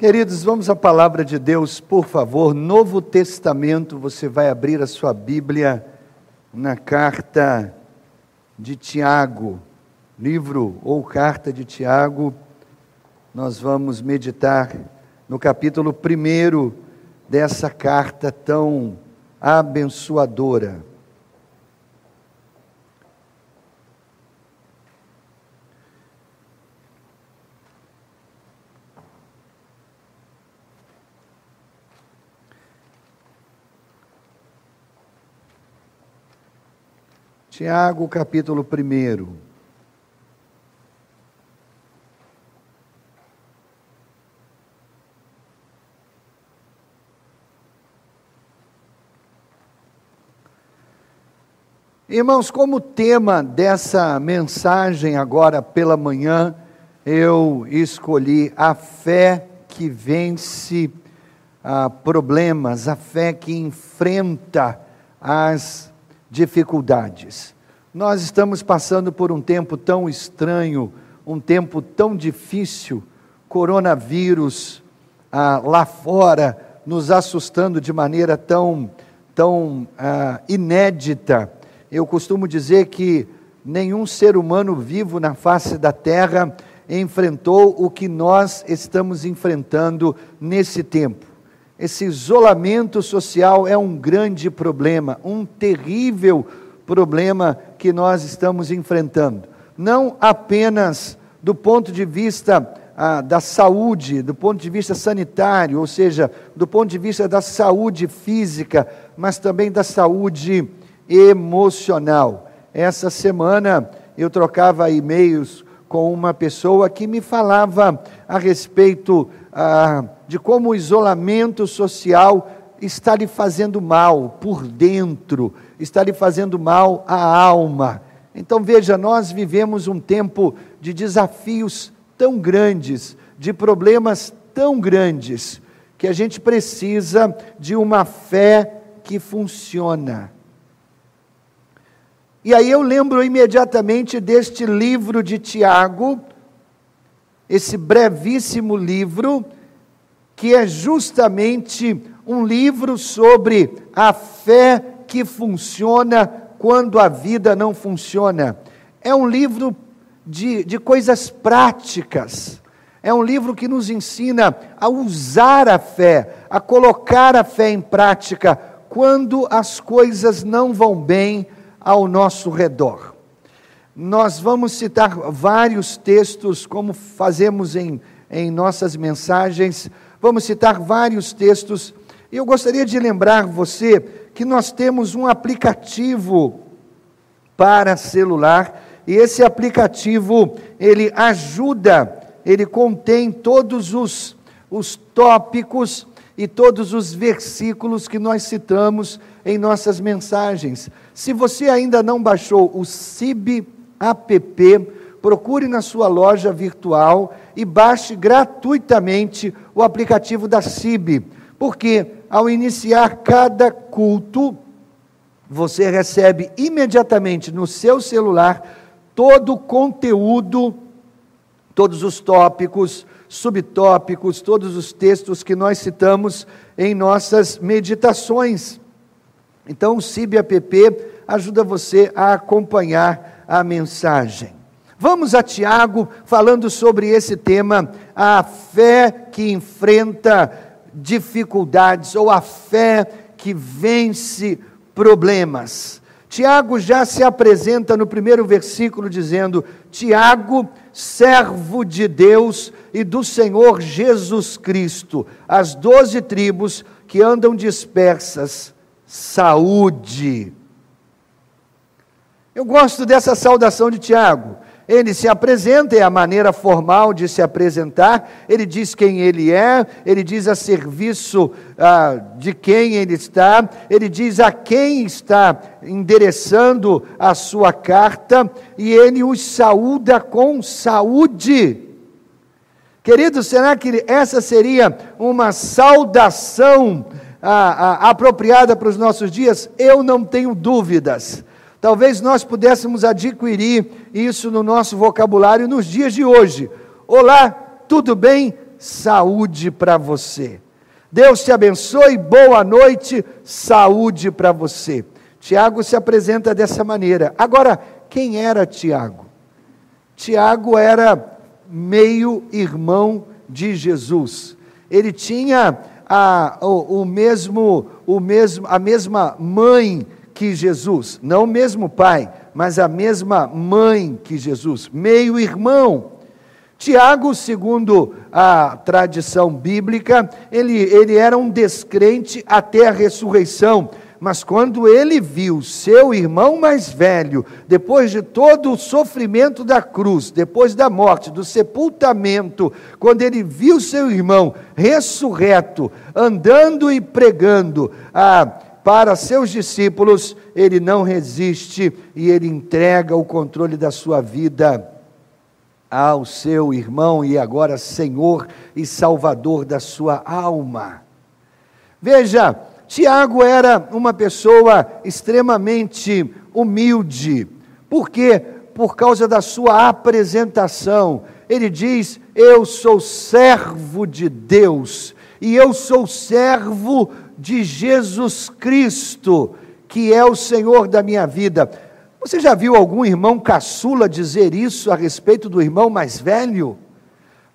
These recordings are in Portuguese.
Queridos, vamos à palavra de Deus, por favor. Novo Testamento, você vai abrir a sua Bíblia na carta de Tiago, livro ou carta de Tiago. Nós vamos meditar no capítulo 1 dessa carta tão abençoadora. Tiago, capítulo 1. Irmãos, como tema dessa mensagem agora pela manhã, eu escolhi a fé que vence ah, problemas, a fé que enfrenta as dificuldades. Nós estamos passando por um tempo tão estranho, um tempo tão difícil, coronavírus ah, lá fora, nos assustando de maneira tão, tão ah, inédita. Eu costumo dizer que nenhum ser humano vivo na face da terra enfrentou o que nós estamos enfrentando nesse tempo. Esse isolamento social é um grande problema, um terrível problema que nós estamos enfrentando. Não apenas do ponto de vista ah, da saúde, do ponto de vista sanitário, ou seja, do ponto de vista da saúde física, mas também da saúde emocional. Essa semana eu trocava e-mails com uma pessoa que me falava a respeito ah, de como o isolamento social está lhe fazendo mal por dentro, está lhe fazendo mal à alma. Então veja, nós vivemos um tempo de desafios tão grandes, de problemas tão grandes, que a gente precisa de uma fé que funciona. E aí eu lembro imediatamente deste livro de Tiago, esse brevíssimo livro, que é justamente um livro sobre a fé que funciona quando a vida não funciona. É um livro de, de coisas práticas. É um livro que nos ensina a usar a fé, a colocar a fé em prática quando as coisas não vão bem ao nosso redor. Nós vamos citar vários textos, como fazemos em, em nossas mensagens, Vamos citar vários textos. E eu gostaria de lembrar você que nós temos um aplicativo para celular, e esse aplicativo, ele ajuda, ele contém todos os, os tópicos e todos os versículos que nós citamos em nossas mensagens. Se você ainda não baixou o CIB app, procure na sua loja virtual e baixe gratuitamente o aplicativo da CIB, porque ao iniciar cada culto, você recebe imediatamente no seu celular todo o conteúdo, todos os tópicos, subtópicos, todos os textos que nós citamos em nossas meditações. Então, o CIB app ajuda você a acompanhar a mensagem. Vamos a Tiago falando sobre esse tema, a fé que enfrenta dificuldades ou a fé que vence problemas. Tiago já se apresenta no primeiro versículo dizendo: Tiago, servo de Deus e do Senhor Jesus Cristo, as doze tribos que andam dispersas, saúde. Eu gosto dessa saudação de Tiago ele se apresenta, é a maneira formal de se apresentar, ele diz quem ele é, ele diz a serviço ah, de quem ele está, ele diz a quem está endereçando a sua carta, e ele os saúda com saúde. Querido, será que essa seria uma saudação ah, ah, apropriada para os nossos dias? Eu não tenho dúvidas. Talvez nós pudéssemos adquirir isso no nosso vocabulário nos dias de hoje. Olá, tudo bem? saúde para você. Deus te abençoe, boa noite, saúde para você. Tiago se apresenta dessa maneira. Agora, quem era Tiago? Tiago era meio irmão de Jesus. Ele tinha a, o, o, mesmo, o mesmo, a mesma mãe que Jesus, não o mesmo pai, mas a mesma mãe que Jesus, meio irmão. Tiago, segundo a tradição bíblica, ele, ele era um descrente até a ressurreição. Mas quando ele viu seu irmão mais velho, depois de todo o sofrimento da cruz, depois da morte, do sepultamento, quando ele viu seu irmão ressurreto, andando e pregando ah, para seus discípulos, ele não resiste e ele entrega o controle da sua vida ao seu irmão e agora Senhor e Salvador da sua alma. Veja, Tiago era uma pessoa extremamente humilde. Por quê? Por causa da sua apresentação. Ele diz: Eu sou servo de Deus e eu sou servo de Jesus Cristo, que é o Senhor da minha vida. Você já viu algum irmão caçula dizer isso a respeito do irmão mais velho?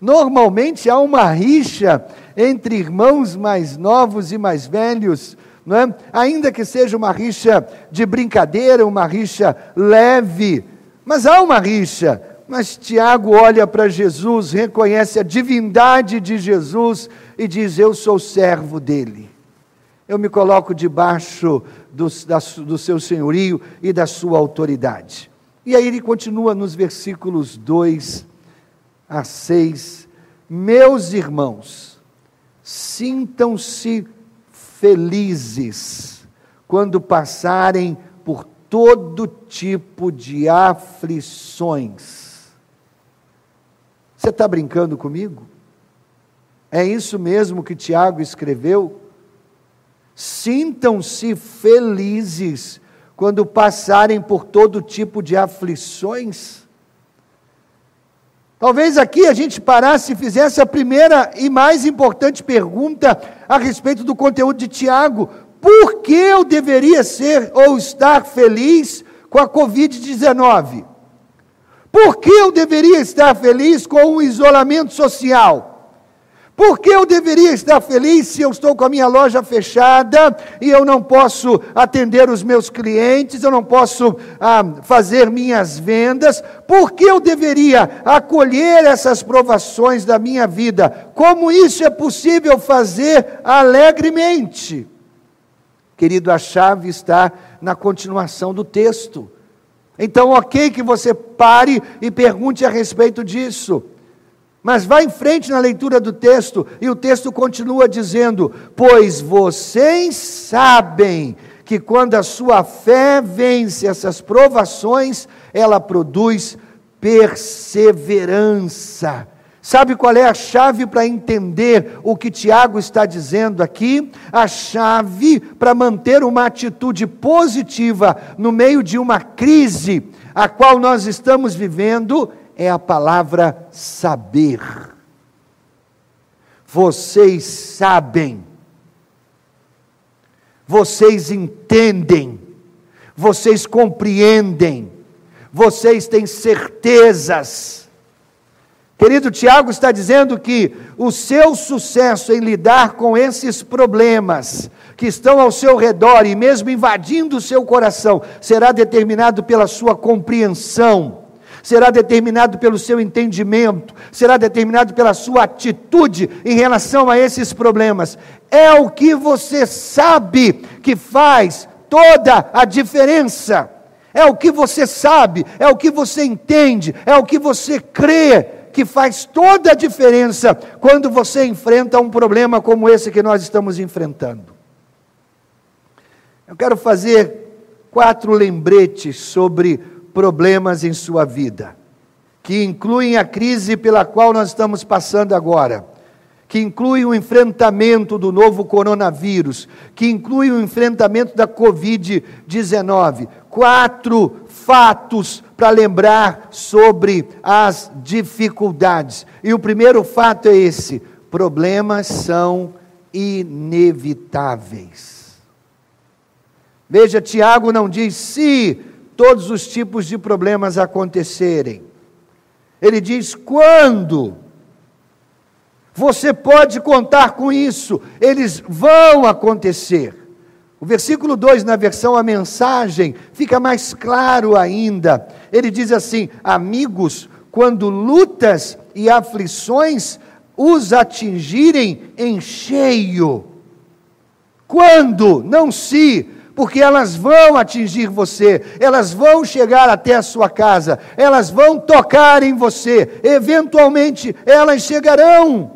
Normalmente há uma rixa entre irmãos mais novos e mais velhos, não é? ainda que seja uma rixa de brincadeira, uma rixa leve, mas há uma rixa. Mas Tiago olha para Jesus, reconhece a divindade de Jesus e diz: Eu sou servo dele. Eu me coloco debaixo do, da, do seu senhorio e da sua autoridade. E aí ele continua nos versículos 2 a 6. Meus irmãos, sintam-se felizes quando passarem por todo tipo de aflições. Você está brincando comigo? É isso mesmo que Tiago escreveu? Sintam-se felizes quando passarem por todo tipo de aflições. Talvez aqui a gente parasse e fizesse a primeira e mais importante pergunta a respeito do conteúdo de Tiago: por que eu deveria ser ou estar feliz com a Covid-19? Por que eu deveria estar feliz com o isolamento social? Por que eu deveria estar feliz se eu estou com a minha loja fechada e eu não posso atender os meus clientes, eu não posso ah, fazer minhas vendas? Por que eu deveria acolher essas provações da minha vida? Como isso é possível fazer alegremente? Querido, a chave está na continuação do texto. Então, ok que você pare e pergunte a respeito disso. Mas vá em frente na leitura do texto, e o texto continua dizendo: Pois vocês sabem que quando a sua fé vence essas provações, ela produz perseverança. Sabe qual é a chave para entender o que Tiago está dizendo aqui? A chave para manter uma atitude positiva no meio de uma crise a qual nós estamos vivendo é a palavra saber. Vocês sabem, vocês entendem, vocês compreendem, vocês têm certezas. Querido Tiago está dizendo que o seu sucesso em lidar com esses problemas que estão ao seu redor e mesmo invadindo o seu coração será determinado pela sua compreensão será determinado pelo seu entendimento, será determinado pela sua atitude em relação a esses problemas. É o que você sabe que faz toda a diferença. É o que você sabe, é o que você entende, é o que você crê que faz toda a diferença quando você enfrenta um problema como esse que nós estamos enfrentando. Eu quero fazer quatro lembretes sobre problemas em sua vida, que incluem a crise pela qual nós estamos passando agora, que inclui o enfrentamento do novo coronavírus, que inclui o enfrentamento da Covid-19. Quatro fatos para lembrar sobre as dificuldades. E o primeiro fato é esse: problemas são inevitáveis. Veja, Tiago não diz se todos os tipos de problemas acontecerem. Ele diz quando. Você pode contar com isso, eles vão acontecer. O versículo 2, na versão A Mensagem, fica mais claro ainda. Ele diz assim: Amigos, quando lutas e aflições os atingirem em cheio. Quando? Não se, porque elas vão atingir você, elas vão chegar até a sua casa, elas vão tocar em você, eventualmente elas chegarão.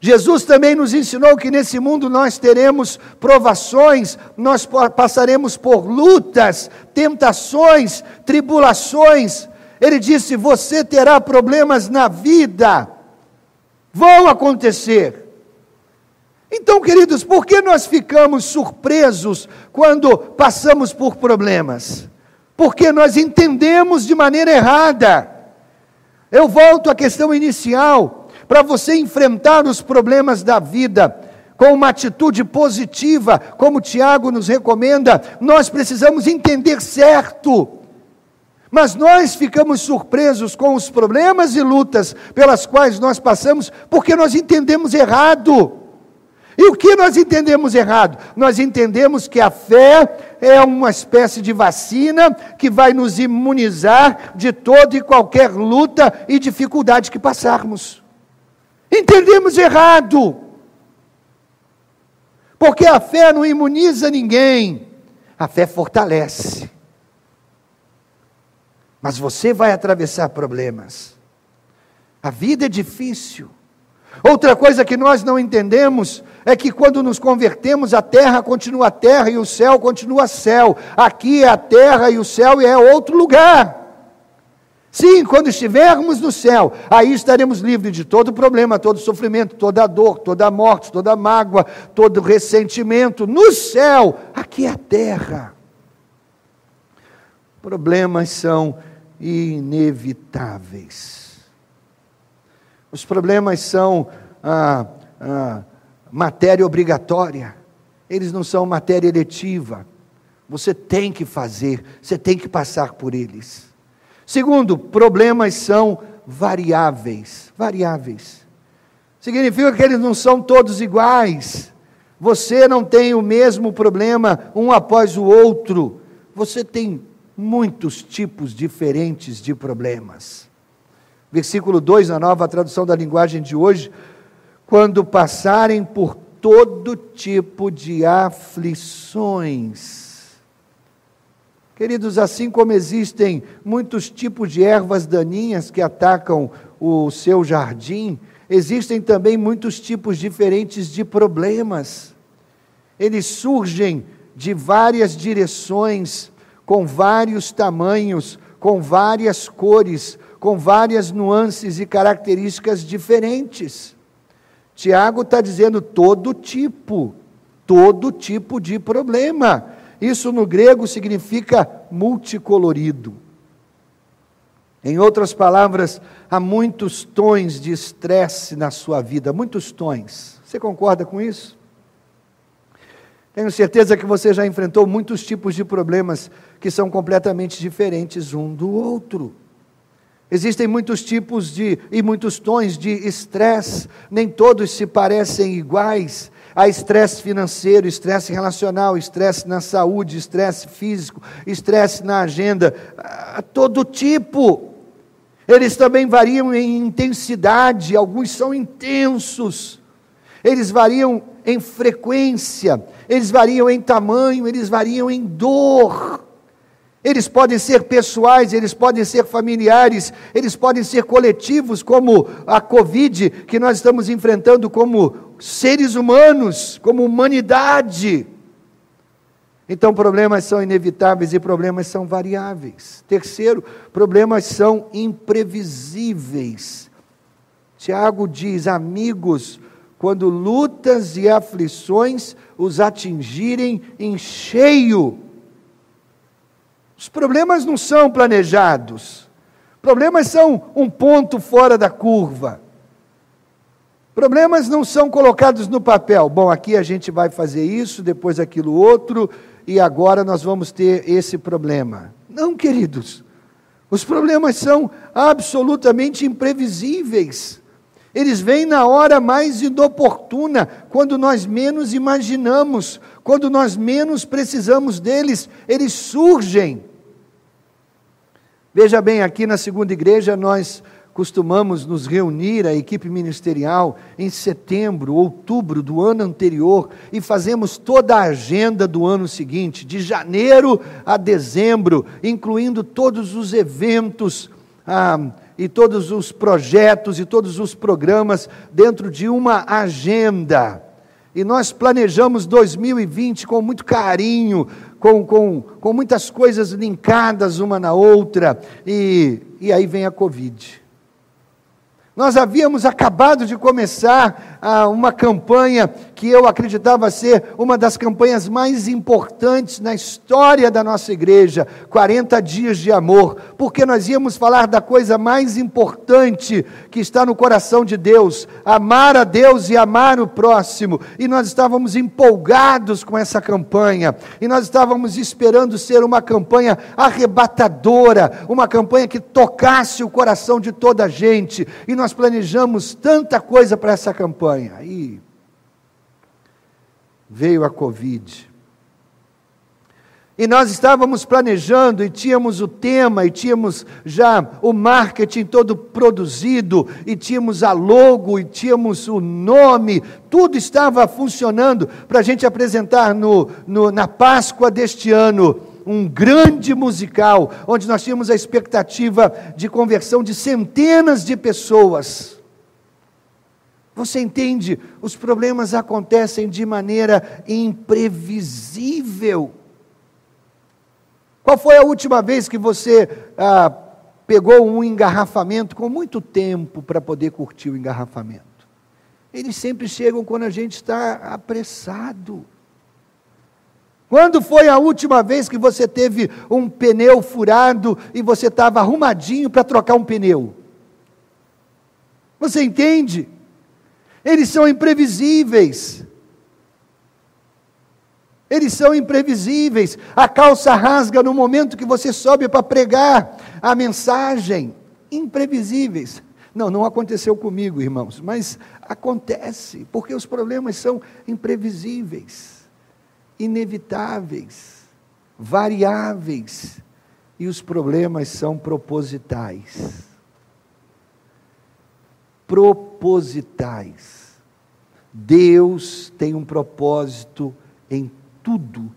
Jesus também nos ensinou que nesse mundo nós teremos provações, nós passaremos por lutas, tentações, tribulações. Ele disse: Você terá problemas na vida, vão acontecer. Então, queridos, por que nós ficamos surpresos quando passamos por problemas? Porque nós entendemos de maneira errada. Eu volto à questão inicial para você enfrentar os problemas da vida com uma atitude positiva, como Tiago nos recomenda, nós precisamos entender certo. Mas nós ficamos surpresos com os problemas e lutas pelas quais nós passamos, porque nós entendemos errado. E o que nós entendemos errado? Nós entendemos que a fé é uma espécie de vacina que vai nos imunizar de toda e qualquer luta e dificuldade que passarmos. Entendemos errado. Porque a fé não imuniza ninguém, a fé fortalece. Mas você vai atravessar problemas. A vida é difícil. Outra coisa que nós não entendemos é que quando nos convertemos, a terra continua terra e o céu continua céu. Aqui é a terra e o céu é outro lugar. Sim, quando estivermos no céu, aí estaremos livres de todo problema, todo sofrimento, toda dor, toda morte, toda mágoa, todo ressentimento. No céu, aqui é a terra. Problemas são inevitáveis. Os problemas são ah, ah, matéria obrigatória, eles não são matéria eletiva. Você tem que fazer, você tem que passar por eles. Segundo, problemas são variáveis. Variáveis. Significa que eles não são todos iguais. Você não tem o mesmo problema um após o outro. Você tem muitos tipos diferentes de problemas. Versículo 2, na nova tradução da linguagem de hoje, quando passarem por todo tipo de aflições Queridos, assim como existem muitos tipos de ervas daninhas que atacam o seu jardim, existem também muitos tipos diferentes de problemas. Eles surgem de várias direções, com vários tamanhos, com várias cores, com várias nuances e características diferentes. Tiago está dizendo todo tipo, todo tipo de problema. Isso no grego significa multicolorido. Em outras palavras, há muitos tons de estresse na sua vida, muitos tons. Você concorda com isso? Tenho certeza que você já enfrentou muitos tipos de problemas que são completamente diferentes um do outro. Existem muitos tipos de e muitos tons de estresse, nem todos se parecem iguais. Há estresse financeiro, estresse relacional, estresse na saúde, estresse físico, estresse na agenda, todo tipo. Eles também variam em intensidade, alguns são intensos. Eles variam em frequência, eles variam em tamanho, eles variam em dor. Eles podem ser pessoais, eles podem ser familiares, eles podem ser coletivos, como a Covid que nós estamos enfrentando como seres humanos, como humanidade. Então, problemas são inevitáveis e problemas são variáveis. Terceiro, problemas são imprevisíveis. Tiago diz: amigos, quando lutas e aflições os atingirem em cheio. Os problemas não são planejados, problemas são um ponto fora da curva. Problemas não são colocados no papel. Bom, aqui a gente vai fazer isso, depois aquilo outro, e agora nós vamos ter esse problema. Não, queridos. Os problemas são absolutamente imprevisíveis. Eles vêm na hora mais inoportuna, quando nós menos imaginamos, quando nós menos precisamos deles, eles surgem. Veja bem, aqui na segunda igreja nós costumamos nos reunir, a equipe ministerial, em setembro, outubro do ano anterior e fazemos toda a agenda do ano seguinte, de janeiro a dezembro, incluindo todos os eventos. Ah, e todos os projetos e todos os programas dentro de uma agenda. E nós planejamos 2020 com muito carinho, com, com, com muitas coisas linkadas uma na outra, e, e aí vem a Covid. Nós havíamos acabado de começar ah, uma campanha que eu acreditava ser uma das campanhas mais importantes na história da nossa igreja 40 dias de amor, porque nós íamos falar da coisa mais importante que está no coração de Deus: amar a Deus e amar o próximo. E nós estávamos empolgados com essa campanha, e nós estávamos esperando ser uma campanha arrebatadora, uma campanha que tocasse o coração de toda a gente, e nós planejamos tanta coisa para essa campanha. Aí veio a Covid. E nós estávamos planejando e tínhamos o tema e tínhamos já o marketing todo produzido e tínhamos a logo e tínhamos o nome, tudo estava funcionando para a gente apresentar no, no, na Páscoa deste ano um grande musical, onde nós tínhamos a expectativa de conversão de centenas de pessoas. Você entende? Os problemas acontecem de maneira imprevisível. Qual foi a última vez que você ah, pegou um engarrafamento com muito tempo para poder curtir o engarrafamento? Eles sempre chegam quando a gente está apressado. Quando foi a última vez que você teve um pneu furado e você estava arrumadinho para trocar um pneu? Você entende? Eles são imprevisíveis. Eles são imprevisíveis. A calça rasga no momento que você sobe para pregar a mensagem. Imprevisíveis. Não, não aconteceu comigo, irmãos, mas acontece, porque os problemas são imprevisíveis inevitáveis, variáveis, e os problemas são propositais. Propositais. Deus tem um propósito em tudo.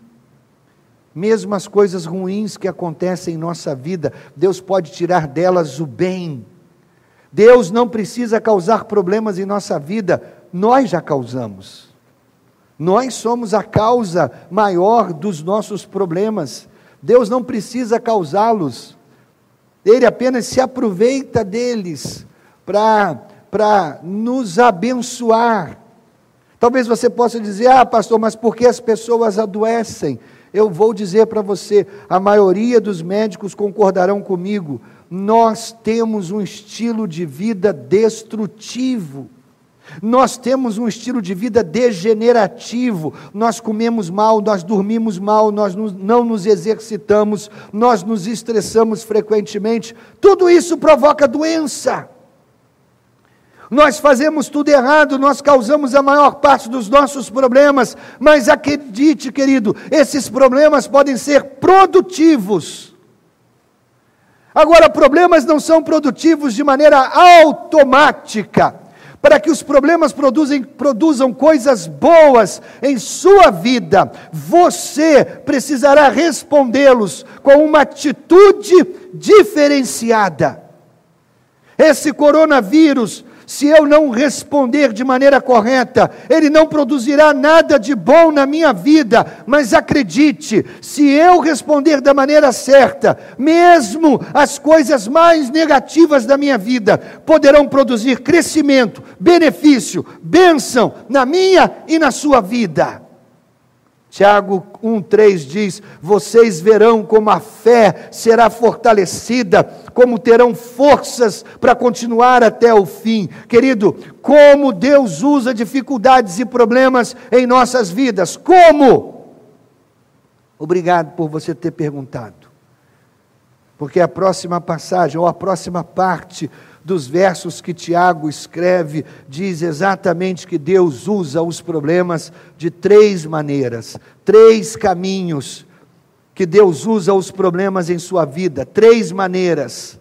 Mesmo as coisas ruins que acontecem em nossa vida, Deus pode tirar delas o bem. Deus não precisa causar problemas em nossa vida, nós já causamos. Nós somos a causa maior dos nossos problemas. Deus não precisa causá-los. Ele apenas se aproveita deles para nos abençoar. Talvez você possa dizer: ah, pastor, mas por que as pessoas adoecem? Eu vou dizer para você: a maioria dos médicos concordarão comigo. Nós temos um estilo de vida destrutivo. Nós temos um estilo de vida degenerativo, nós comemos mal, nós dormimos mal, nós não nos exercitamos, nós nos estressamos frequentemente, tudo isso provoca doença. Nós fazemos tudo errado, nós causamos a maior parte dos nossos problemas, mas acredite, querido, esses problemas podem ser produtivos. Agora, problemas não são produtivos de maneira automática para que os problemas produzem, produzam coisas boas em sua vida, você precisará respondê-los com uma atitude diferenciada. Esse coronavírus se eu não responder de maneira correta, ele não produzirá nada de bom na minha vida, mas acredite, se eu responder da maneira certa, mesmo as coisas mais negativas da minha vida poderão produzir crescimento, benefício, bênção na minha e na sua vida. Tiago 1,3 diz: Vocês verão como a fé será fortalecida, como terão forças para continuar até o fim. Querido, como Deus usa dificuldades e problemas em nossas vidas. Como? Obrigado por você ter perguntado. Porque a próxima passagem, ou a próxima parte dos versos que Tiago escreve, diz exatamente que Deus usa os problemas de três maneiras, três caminhos que Deus usa os problemas em sua vida, três maneiras.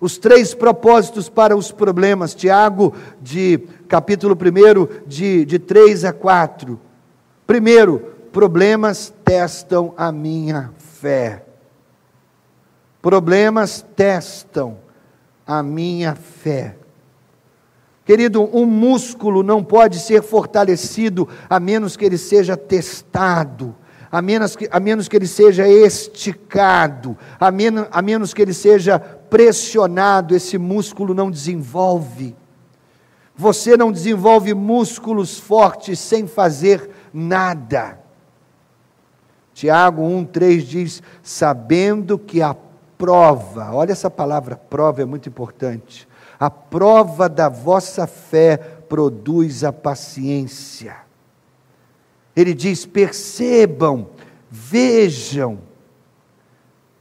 Os três propósitos para os problemas, Tiago, de capítulo 1, de, de 3 a 4. Primeiro, problemas testam a minha fé. Problemas testam a minha fé. Querido, um músculo não pode ser fortalecido a menos que ele seja testado, a menos que, a menos que ele seja esticado, a menos, a menos que ele seja pressionado, esse músculo não desenvolve. Você não desenvolve músculos fortes sem fazer nada. Tiago 1,3 diz: sabendo que a prova, olha essa palavra prova é muito importante. A prova da vossa fé produz a paciência. Ele diz: percebam, vejam,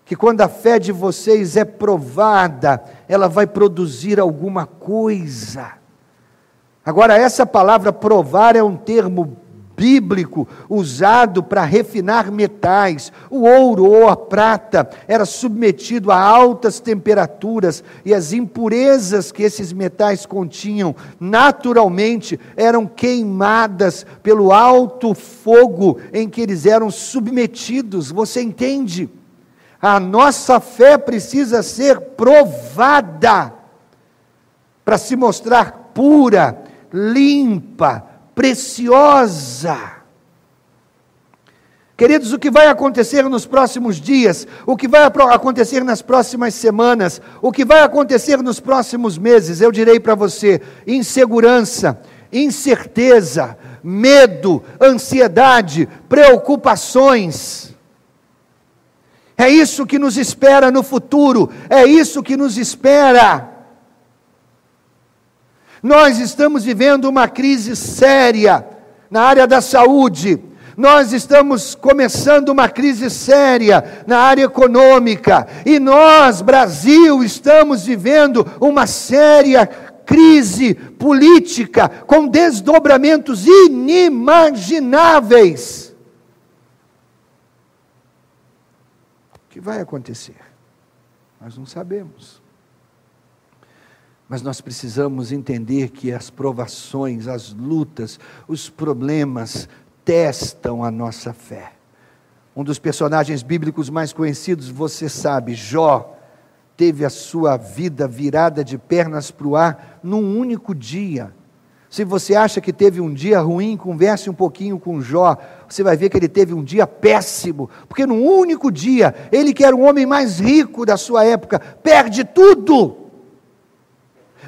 que quando a fé de vocês é provada, ela vai produzir alguma coisa. Agora, essa palavra provar é um termo bíblico usado para refinar metais. O ouro ou a prata era submetido a altas temperaturas e as impurezas que esses metais continham, naturalmente, eram queimadas pelo alto fogo em que eles eram submetidos. Você entende? A nossa fé precisa ser provada para se mostrar pura, limpa, preciosa. Queridos, o que vai acontecer nos próximos dias, o que vai acontecer nas próximas semanas, o que vai acontecer nos próximos meses, eu direi para você: insegurança, incerteza, medo, ansiedade, preocupações. É isso que nos espera no futuro, é isso que nos espera. Nós estamos vivendo uma crise séria na área da saúde. Nós estamos começando uma crise séria na área econômica. E nós, Brasil, estamos vivendo uma séria crise política com desdobramentos inimagináveis. O que vai acontecer? Nós não sabemos. Mas nós precisamos entender que as provações, as lutas, os problemas testam a nossa fé. Um dos personagens bíblicos mais conhecidos, você sabe, Jó, teve a sua vida virada de pernas para o ar num único dia. Se você acha que teve um dia ruim, converse um pouquinho com Jó, você vai ver que ele teve um dia péssimo, porque num único dia, ele que era o homem mais rico da sua época, perde tudo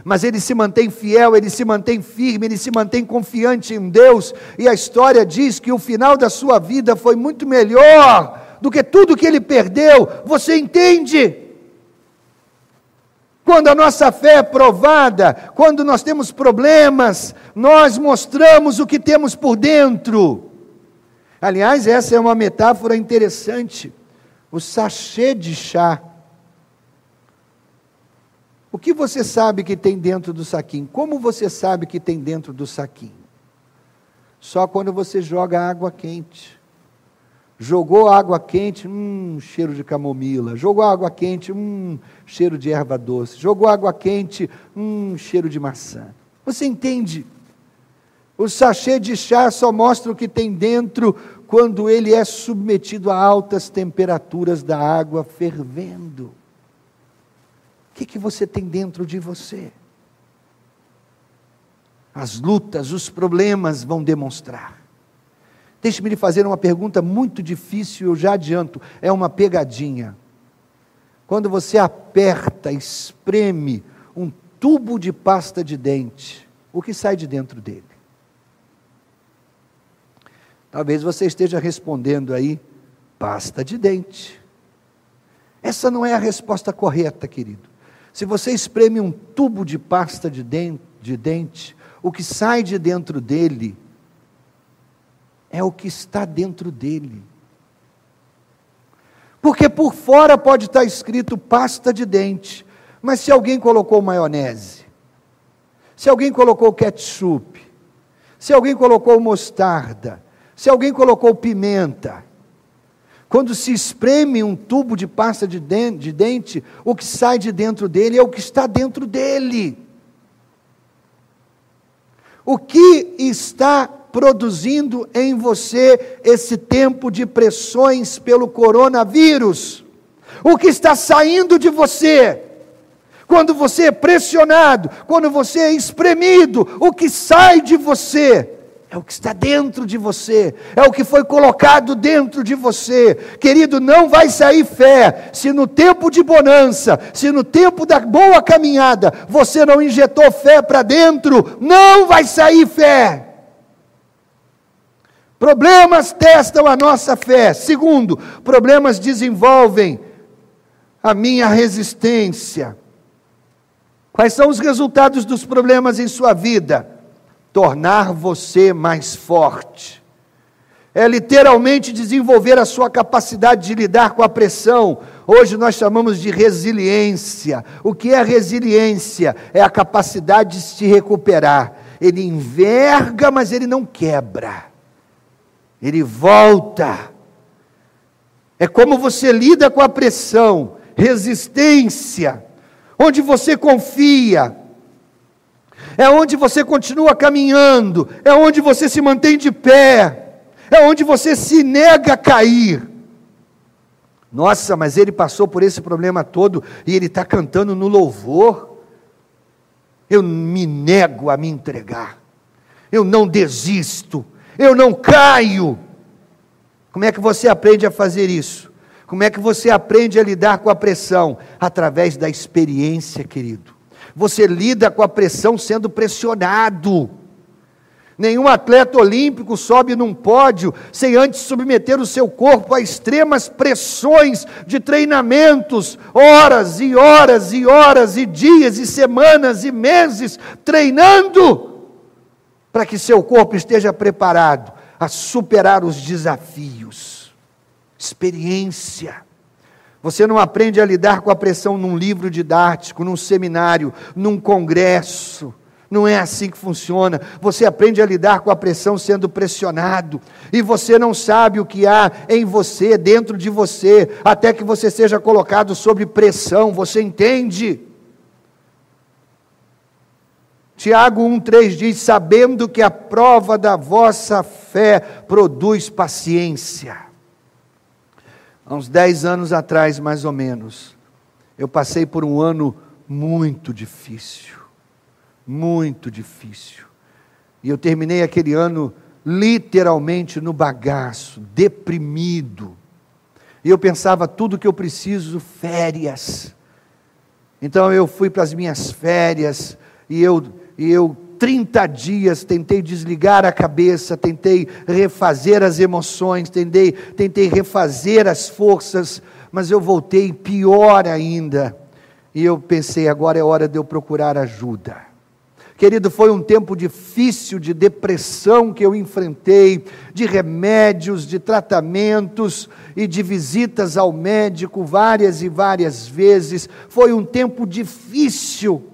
mas ele se mantém fiel, ele se mantém firme, ele se mantém confiante em Deus, e a história diz que o final da sua vida foi muito melhor do que tudo que ele perdeu. Você entende? Quando a nossa fé é provada, quando nós temos problemas, nós mostramos o que temos por dentro. Aliás, essa é uma metáfora interessante. O sachê de chá o que você sabe que tem dentro do saquinho? Como você sabe que tem dentro do saquinho? Só quando você joga água quente. Jogou água quente, hum, cheiro de camomila. Jogou água quente, hum, cheiro de erva doce. Jogou água quente, hum, cheiro de maçã. Você entende? O sachê de chá só mostra o que tem dentro quando ele é submetido a altas temperaturas da água fervendo. O que, que você tem dentro de você? As lutas, os problemas vão demonstrar. Deixe-me lhe fazer uma pergunta muito difícil, eu já adianto, é uma pegadinha. Quando você aperta, espreme um tubo de pasta de dente, o que sai de dentro dele? Talvez você esteja respondendo aí, pasta de dente. Essa não é a resposta correta, querido. Se você espreme um tubo de pasta de dente, de dente, o que sai de dentro dele é o que está dentro dele. Porque por fora pode estar escrito pasta de dente, mas se alguém colocou maionese, se alguém colocou ketchup, se alguém colocou mostarda, se alguém colocou pimenta, quando se espreme um tubo de pasta de dente, de dente, o que sai de dentro dele é o que está dentro dele. O que está produzindo em você esse tempo de pressões pelo coronavírus? O que está saindo de você? Quando você é pressionado, quando você é espremido, o que sai de você é o que está dentro de você, é o que foi colocado dentro de você. Querido, não vai sair fé se no tempo de bonança, se no tempo da boa caminhada, você não injetou fé para dentro, não vai sair fé. Problemas testam a nossa fé. Segundo, problemas desenvolvem a minha resistência. Quais são os resultados dos problemas em sua vida? Tornar você mais forte. É literalmente desenvolver a sua capacidade de lidar com a pressão. Hoje nós chamamos de resiliência. O que é resiliência? É a capacidade de se recuperar. Ele enverga, mas ele não quebra. Ele volta. É como você lida com a pressão, resistência, onde você confia, é onde você continua caminhando, é onde você se mantém de pé, é onde você se nega a cair. Nossa, mas ele passou por esse problema todo e ele está cantando no louvor. Eu me nego a me entregar, eu não desisto, eu não caio. Como é que você aprende a fazer isso? Como é que você aprende a lidar com a pressão? Através da experiência, querido. Você lida com a pressão sendo pressionado. Nenhum atleta olímpico sobe num pódio sem antes submeter o seu corpo a extremas pressões de treinamentos, horas e horas e horas e dias e semanas e meses treinando para que seu corpo esteja preparado a superar os desafios. Experiência. Você não aprende a lidar com a pressão num livro didático, num seminário, num congresso. Não é assim que funciona. Você aprende a lidar com a pressão sendo pressionado, e você não sabe o que há em você, dentro de você, até que você seja colocado sob pressão. Você entende? Tiago 1,3 diz: Sabendo que a prova da vossa fé produz paciência. Há uns 10 anos atrás, mais ou menos, eu passei por um ano muito difícil. Muito difícil. E eu terminei aquele ano literalmente no bagaço, deprimido. E eu pensava tudo que eu preciso, férias. Então eu fui para as minhas férias e eu, e eu 30 dias tentei desligar a cabeça, tentei refazer as emoções, tentei, tentei refazer as forças, mas eu voltei pior ainda. E eu pensei, agora é hora de eu procurar ajuda. Querido, foi um tempo difícil de depressão que eu enfrentei, de remédios, de tratamentos e de visitas ao médico várias e várias vezes. Foi um tempo difícil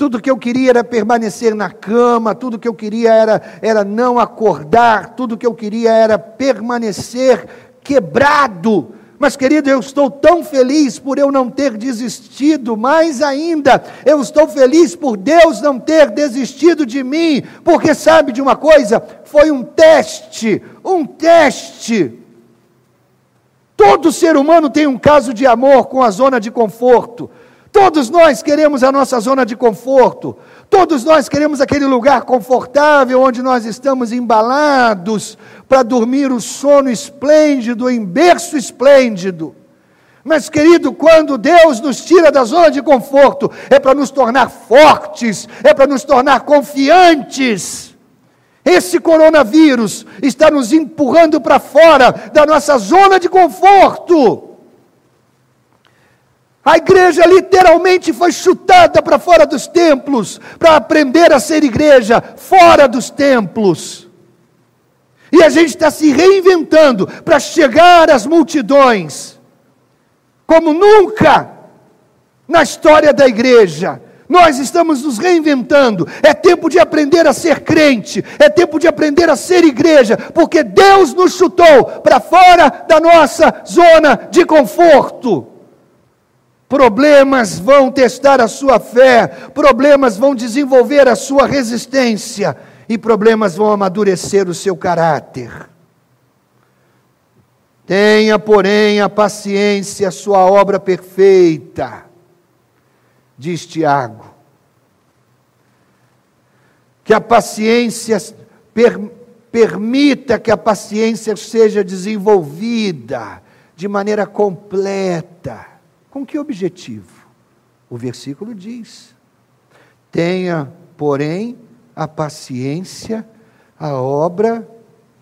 tudo que eu queria era permanecer na cama, tudo que eu queria era, era não acordar, tudo que eu queria era permanecer quebrado. Mas, querido, eu estou tão feliz por eu não ter desistido, mais ainda, eu estou feliz por Deus não ter desistido de mim, porque sabe de uma coisa? Foi um teste, um teste. Todo ser humano tem um caso de amor com a zona de conforto. Todos nós queremos a nossa zona de conforto, todos nós queremos aquele lugar confortável onde nós estamos embalados para dormir o sono esplêndido, em berço esplêndido. Mas, querido, quando Deus nos tira da zona de conforto, é para nos tornar fortes, é para nos tornar confiantes. Esse coronavírus está nos empurrando para fora da nossa zona de conforto. A igreja literalmente foi chutada para fora dos templos, para aprender a ser igreja fora dos templos. E a gente está se reinventando para chegar às multidões, como nunca na história da igreja. Nós estamos nos reinventando. É tempo de aprender a ser crente, é tempo de aprender a ser igreja, porque Deus nos chutou para fora da nossa zona de conforto. Problemas vão testar a sua fé, problemas vão desenvolver a sua resistência e problemas vão amadurecer o seu caráter. Tenha, porém, a paciência, a sua obra perfeita, diz Tiago. Que a paciência per, permita que a paciência seja desenvolvida de maneira completa. Com que objetivo? O versículo diz: Tenha, porém, a paciência, a obra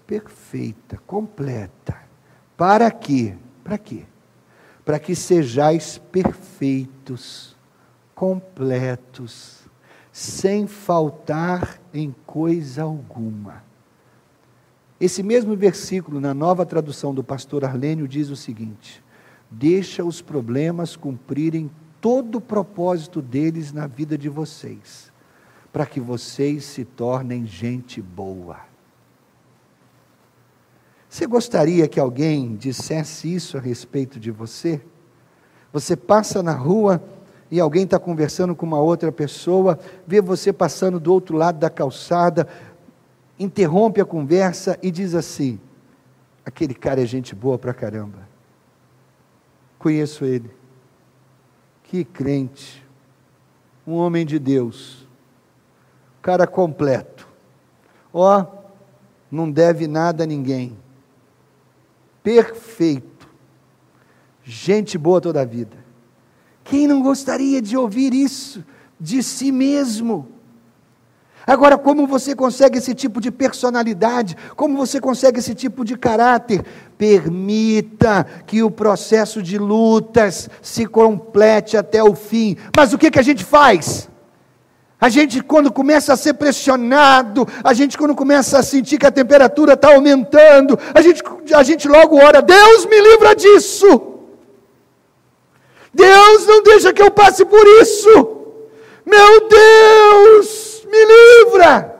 perfeita, completa. Para quê? Para quê? Para que sejais perfeitos, completos, sem faltar em coisa alguma. Esse mesmo versículo, na nova tradução do pastor Arlênio, diz o seguinte: Deixa os problemas cumprirem todo o propósito deles na vida de vocês para que vocês se tornem gente boa. Você gostaria que alguém dissesse isso a respeito de você? Você passa na rua e alguém está conversando com uma outra pessoa, vê você passando do outro lado da calçada, interrompe a conversa e diz assim: aquele cara é gente boa pra caramba. Conheço ele. Que crente, um homem de Deus cara completo. Ó, não deve nada a ninguém. Perfeito. Gente boa toda a vida. Quem não gostaria de ouvir isso de si mesmo? Agora, como você consegue esse tipo de personalidade? Como você consegue esse tipo de caráter? Permita que o processo de lutas se complete até o fim. Mas o que, que a gente faz? A gente, quando começa a ser pressionado, a gente, quando começa a sentir que a temperatura está aumentando, a gente, a gente logo ora: Deus me livra disso. Deus não deixa que eu passe por isso. Meu Deus, me livra.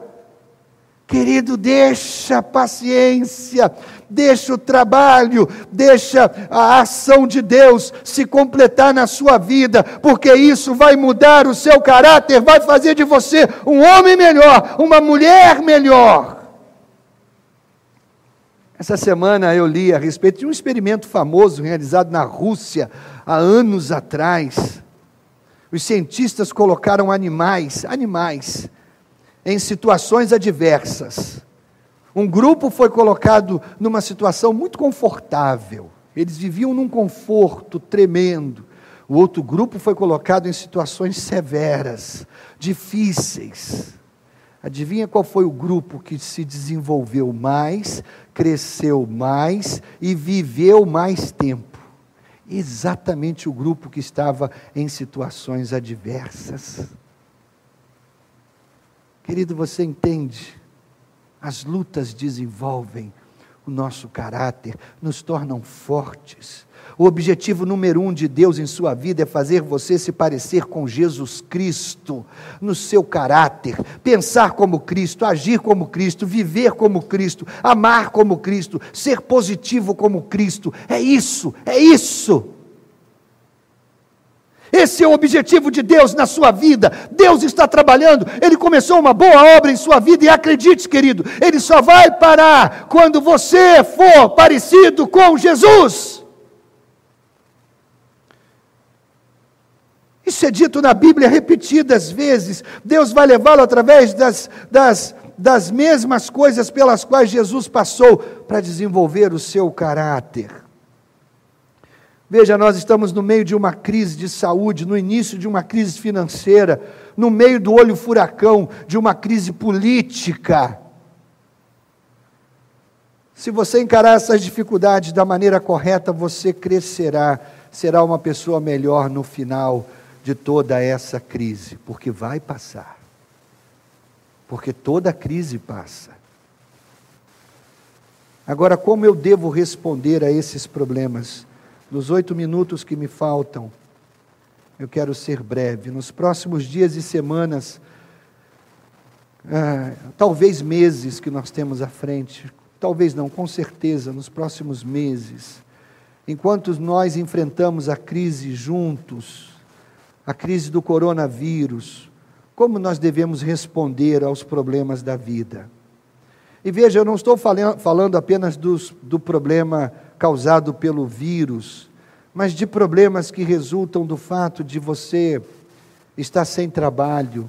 Querido, deixa a paciência, deixa o trabalho, deixa a ação de Deus se completar na sua vida, porque isso vai mudar o seu caráter, vai fazer de você um homem melhor, uma mulher melhor. Essa semana eu li a respeito de um experimento famoso realizado na Rússia há anos atrás. Os cientistas colocaram animais, animais, em situações adversas um grupo foi colocado numa situação muito confortável, eles viviam num conforto tremendo. O outro grupo foi colocado em situações severas, difíceis. Adivinha qual foi o grupo que se desenvolveu mais, cresceu mais e viveu mais tempo? Exatamente o grupo que estava em situações adversas. Querido, você entende? As lutas desenvolvem o nosso caráter, nos tornam fortes. O objetivo número um de Deus em sua vida é fazer você se parecer com Jesus Cristo, no seu caráter, pensar como Cristo, agir como Cristo, viver como Cristo, amar como Cristo, ser positivo como Cristo. É isso, é isso. Esse é o objetivo de Deus na sua vida. Deus está trabalhando, Ele começou uma boa obra em sua vida e acredite, querido, Ele só vai parar quando você for parecido com Jesus. Isso é dito na Bíblia repetidas vezes. Deus vai levá-lo através das, das, das mesmas coisas pelas quais Jesus passou para desenvolver o seu caráter. Veja, nós estamos no meio de uma crise de saúde, no início de uma crise financeira, no meio do olho furacão de uma crise política. Se você encarar essas dificuldades da maneira correta, você crescerá, será uma pessoa melhor no final de toda essa crise, porque vai passar. Porque toda crise passa. Agora, como eu devo responder a esses problemas? Nos oito minutos que me faltam, eu quero ser breve. Nos próximos dias e semanas, ah, talvez meses que nós temos à frente, talvez não, com certeza, nos próximos meses, enquanto nós enfrentamos a crise juntos, a crise do coronavírus, como nós devemos responder aos problemas da vida. E veja, eu não estou falando apenas dos, do problema causado pelo vírus, mas de problemas que resultam do fato de você estar sem trabalho,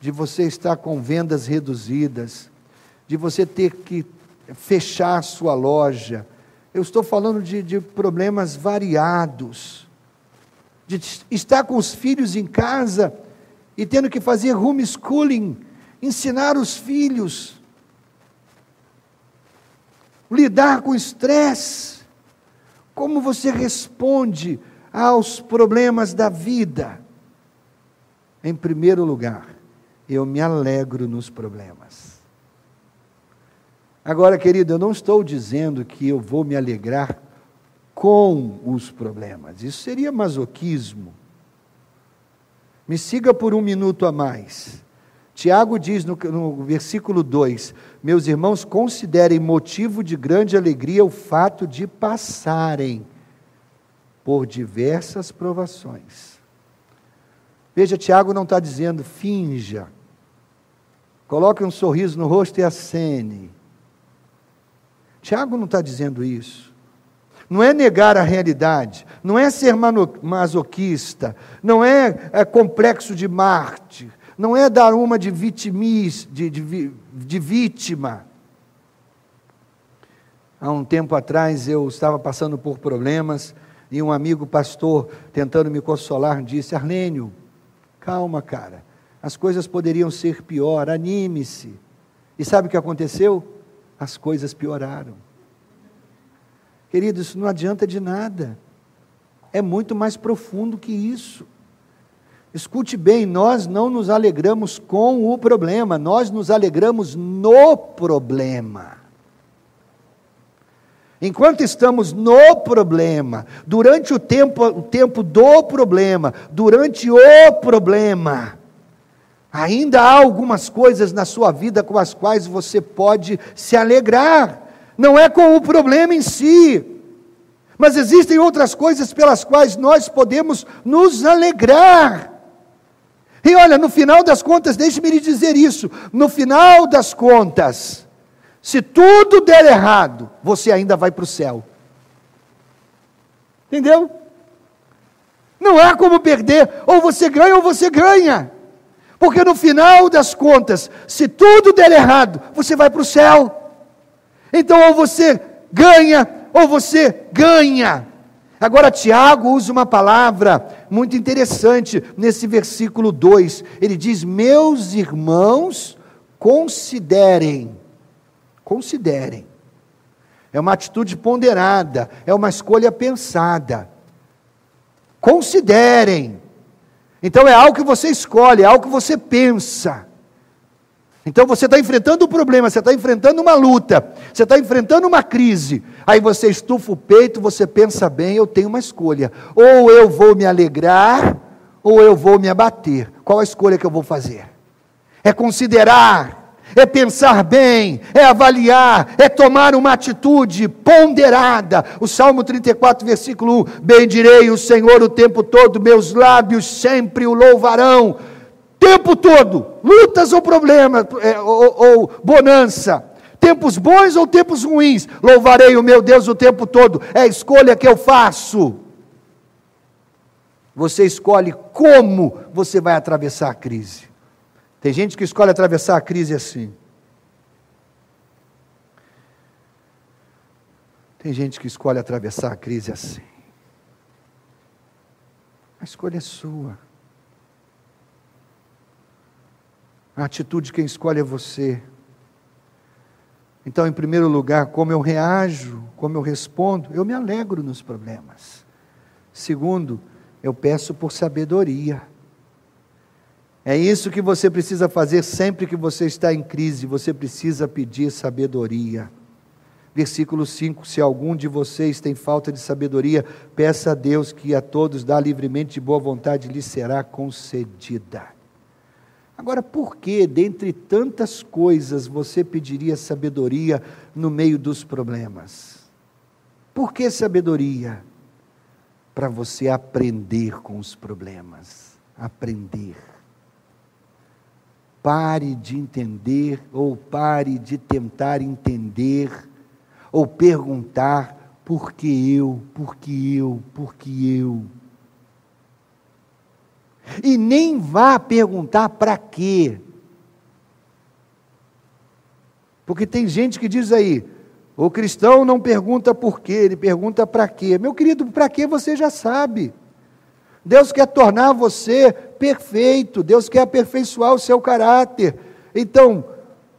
de você estar com vendas reduzidas, de você ter que fechar sua loja. Eu estou falando de, de problemas variados, de estar com os filhos em casa e tendo que fazer homeschooling, ensinar os filhos, lidar com estresse. Como você responde aos problemas da vida? Em primeiro lugar, eu me alegro nos problemas. Agora, querido, eu não estou dizendo que eu vou me alegrar com os problemas, isso seria masoquismo. Me siga por um minuto a mais. Tiago diz no, no, versículo 2: Meus irmãos, considerem motivo de grande alegria o fato de passarem por diversas provações Veja, Tiago não está dizendo finja. Coloque um sorriso no rosto e acene. Tiago não está dizendo isso. Não é negar a realidade, não é ser masoquista, não é, é complexo de Marte, não é dar uma de, vitimis, de, de, de vítima. Há um tempo atrás eu estava passando por problemas e um amigo pastor, tentando me consolar, disse: Arlênio, Calma, cara. As coisas poderiam ser pior, anime-se. E sabe o que aconteceu? As coisas pioraram. Querido, isso não adianta de nada. É muito mais profundo que isso. Escute bem, nós não nos alegramos com o problema, nós nos alegramos no problema. Enquanto estamos no problema, durante o tempo, o tempo do problema, durante o problema, ainda há algumas coisas na sua vida com as quais você pode se alegrar. Não é com o problema em si, mas existem outras coisas pelas quais nós podemos nos alegrar. E olha, no final das contas, deixe-me lhe dizer isso: no final das contas, se tudo der errado, você ainda vai para o céu. Entendeu? Não há como perder, ou você ganha ou você ganha. Porque no final das contas, se tudo der errado, você vai para o céu. Então, ou você ganha, ou você ganha. Agora, Tiago usa uma palavra muito interessante nesse versículo 2. Ele diz: Meus irmãos, considerem Considerem. É uma atitude ponderada, é uma escolha pensada. Considerem. Então é algo que você escolhe, é algo que você pensa. Então você está enfrentando um problema, você está enfrentando uma luta, você está enfrentando uma crise. Aí você estufa o peito, você pensa bem, eu tenho uma escolha. Ou eu vou me alegrar, ou eu vou me abater. Qual a escolha que eu vou fazer? É considerar é pensar bem, é avaliar, é tomar uma atitude ponderada. O Salmo 34, versículo 1: Bendirei o Senhor o tempo todo, meus lábios sempre o louvarão. Tempo todo, lutas ou problemas, é, ou, ou bonança, tempos bons ou tempos ruins, louvarei o meu Deus o tempo todo. É a escolha que eu faço. Você escolhe como você vai atravessar a crise. Tem gente que escolhe atravessar a crise assim. Tem gente que escolhe atravessar a crise assim. A escolha é sua. A atitude quem escolhe é você. Então, em primeiro lugar, como eu reajo, como eu respondo, eu me alegro nos problemas. Segundo, eu peço por sabedoria. É isso que você precisa fazer sempre que você está em crise, você precisa pedir sabedoria. Versículo 5: Se algum de vocês tem falta de sabedoria, peça a Deus que a todos dá livremente de boa vontade, lhe será concedida. Agora, por que, dentre tantas coisas, você pediria sabedoria no meio dos problemas? Por que sabedoria? Para você aprender com os problemas. Aprender. Pare de entender ou pare de tentar entender ou perguntar por que eu, por que eu, por que eu. E nem vá perguntar para quê. Porque tem gente que diz aí, o cristão não pergunta por quê, ele pergunta para quê. Meu querido, para quê você já sabe. Deus quer tornar você perfeito, Deus quer aperfeiçoar o seu caráter. Então,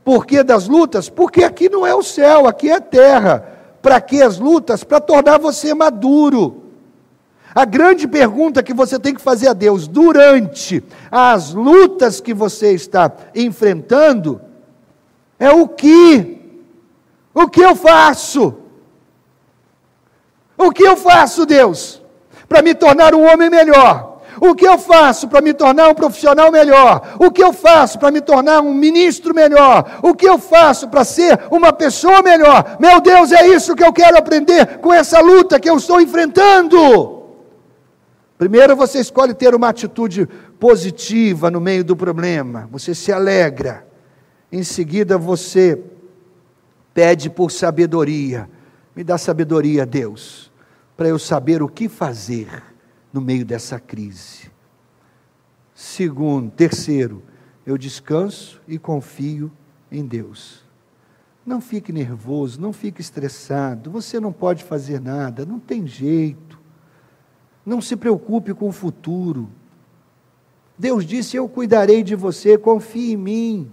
por que das lutas? Porque aqui não é o céu, aqui é a terra. Para que as lutas? Para tornar você maduro. A grande pergunta que você tem que fazer a Deus durante as lutas que você está enfrentando é o que? O que eu faço? O que eu faço, Deus, para me tornar um homem melhor? O que eu faço para me tornar um profissional melhor? O que eu faço para me tornar um ministro melhor? O que eu faço para ser uma pessoa melhor? Meu Deus, é isso que eu quero aprender com essa luta que eu estou enfrentando. Primeiro você escolhe ter uma atitude positiva no meio do problema, você se alegra. Em seguida você pede por sabedoria. Me dá sabedoria, Deus, para eu saber o que fazer no meio dessa crise. Segundo, terceiro, eu descanso e confio em Deus. Não fique nervoso, não fique estressado, você não pode fazer nada, não tem jeito. Não se preocupe com o futuro. Deus disse: Eu cuidarei de você, confie em mim.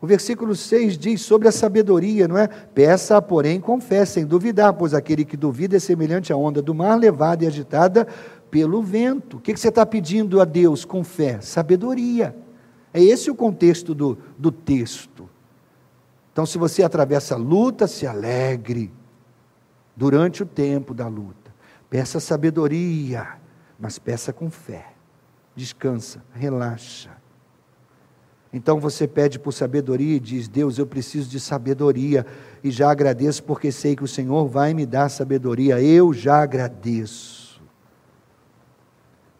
O versículo 6 diz sobre a sabedoria, não é? Peça, porém, confesse, sem duvidar, pois aquele que duvida é semelhante à onda do mar, levada e agitada pelo vento. O que você está pedindo a Deus com fé? Sabedoria. É esse o contexto do, do texto. Então, se você atravessa a luta, se alegre durante o tempo da luta. Peça sabedoria, mas peça com fé. Descansa, relaxa. Então você pede por sabedoria e diz: Deus, eu preciso de sabedoria e já agradeço porque sei que o Senhor vai me dar sabedoria. Eu já agradeço.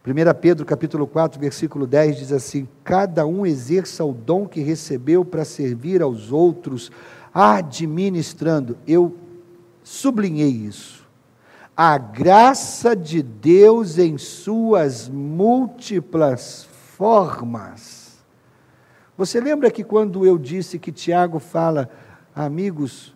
1 Pedro capítulo 4, versículo 10 diz assim: Cada um exerça o dom que recebeu para servir aos outros, administrando. Eu sublinhei isso. A graça de Deus em suas múltiplas formas você lembra que quando eu disse que Tiago fala, amigos,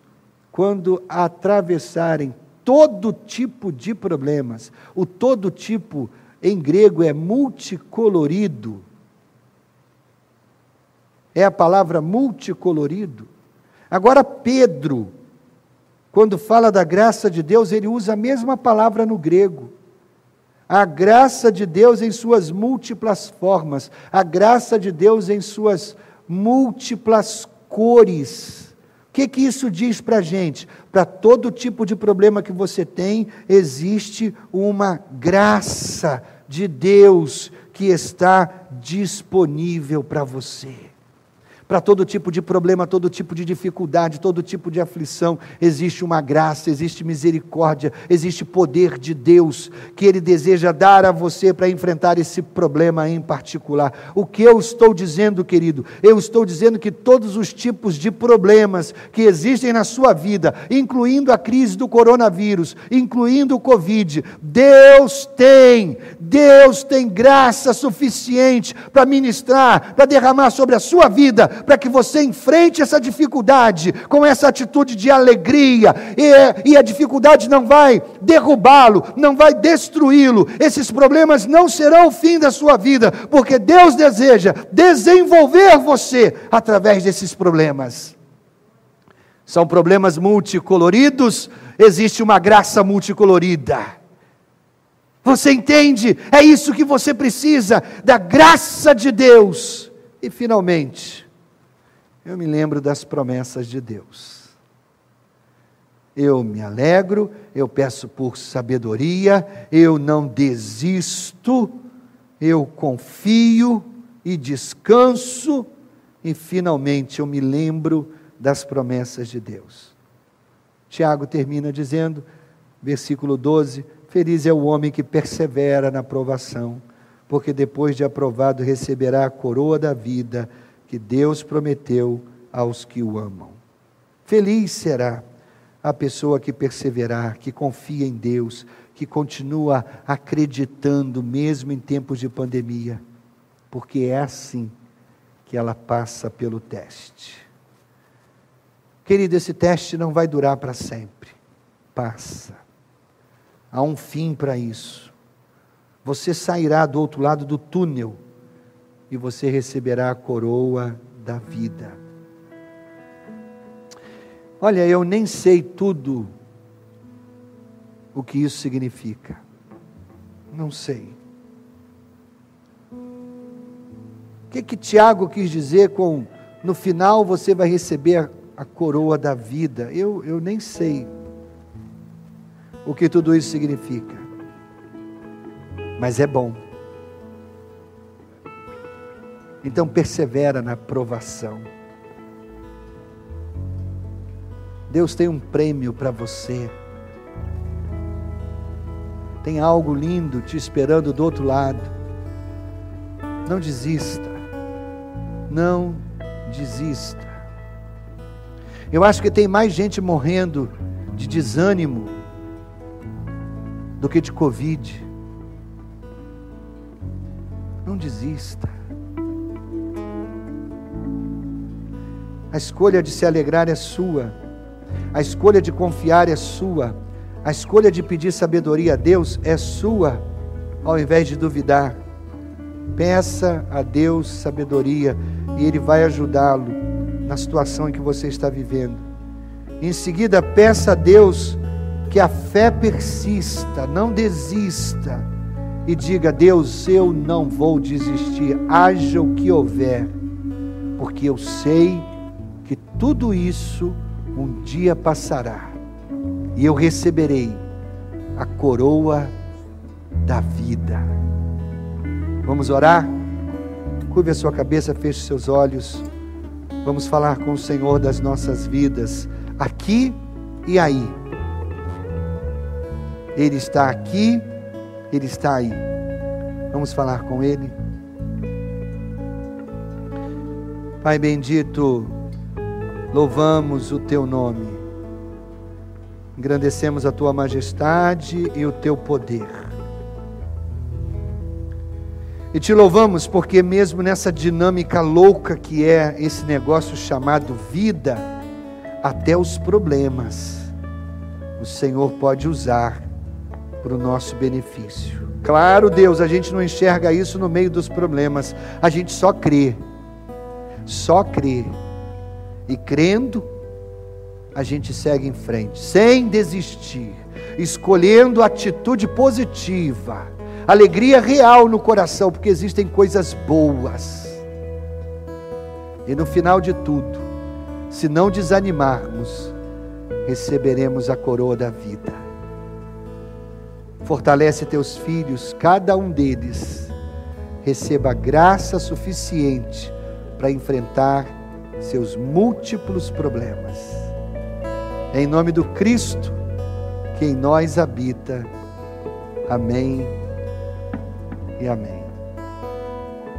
quando atravessarem todo tipo de problemas, o todo tipo em grego é multicolorido. É a palavra multicolorido. Agora, Pedro, quando fala da graça de Deus, ele usa a mesma palavra no grego. A graça de Deus em suas múltiplas formas, a graça de Deus em suas múltiplas cores. O que, que isso diz para a gente? Para todo tipo de problema que você tem, existe uma graça de Deus que está disponível para você para todo tipo de problema, todo tipo de dificuldade, todo tipo de aflição, existe uma graça, existe misericórdia, existe poder de Deus que Ele deseja dar a você para enfrentar esse problema em particular. O que eu estou dizendo, querido? Eu estou dizendo que todos os tipos de problemas que existem na sua vida, incluindo a crise do coronavírus, incluindo o Covid, Deus tem, Deus tem graça suficiente para ministrar, para derramar sobre a sua vida para que você enfrente essa dificuldade com essa atitude de alegria, e, e a dificuldade não vai derrubá-lo, não vai destruí-lo, esses problemas não serão o fim da sua vida, porque Deus deseja desenvolver você através desses problemas. São problemas multicoloridos, existe uma graça multicolorida. Você entende? É isso que você precisa, da graça de Deus. E finalmente, eu me lembro das promessas de Deus. Eu me alegro, eu peço por sabedoria, eu não desisto, eu confio e descanso, e finalmente eu me lembro das promessas de Deus. Tiago termina dizendo, versículo 12: Feliz é o homem que persevera na provação, porque depois de aprovado receberá a coroa da vida que Deus prometeu aos que o amam. Feliz será a pessoa que perseverar, que confia em Deus, que continua acreditando mesmo em tempos de pandemia, porque é assim que ela passa pelo teste. Querido, esse teste não vai durar para sempre. Passa. Há um fim para isso. Você sairá do outro lado do túnel e você receberá a coroa da vida. Olha, eu nem sei tudo o que isso significa. Não sei. O que que Tiago quis dizer com no final você vai receber a coroa da vida. Eu, eu nem sei o que tudo isso significa, mas é bom. Então persevera na provação. Deus tem um prêmio para você. Tem algo lindo te esperando do outro lado. Não desista. Não desista. Eu acho que tem mais gente morrendo de desânimo do que de Covid. Não desista. A escolha de se alegrar é sua. A escolha de confiar é sua. A escolha de pedir sabedoria a Deus é sua, ao invés de duvidar. Peça a Deus sabedoria e Ele vai ajudá-lo na situação em que você está vivendo. Em seguida, peça a Deus que a fé persista, não desista e diga: Deus, eu não vou desistir, haja o que houver, porque eu sei que tudo isso um dia passará e eu receberei a coroa da vida. Vamos orar? Curve a sua cabeça, feche seus olhos. Vamos falar com o Senhor das nossas vidas, aqui e aí. Ele está aqui, Ele está aí. Vamos falar com Ele. Pai bendito, louvamos o Teu nome, engrandecemos a Tua majestade e o Teu poder. E te louvamos porque, mesmo nessa dinâmica louca que é esse negócio chamado vida, até os problemas o Senhor pode usar para o nosso benefício. Claro, Deus, a gente não enxerga isso no meio dos problemas, a gente só crê, só crê. E crendo, a gente segue em frente, sem desistir, escolhendo atitude positiva alegria real no coração, porque existem coisas boas. E no final de tudo, se não desanimarmos, receberemos a coroa da vida. Fortalece teus filhos, cada um deles receba graça suficiente para enfrentar seus múltiplos problemas. Em nome do Cristo, que em nós habita. Amém e amém.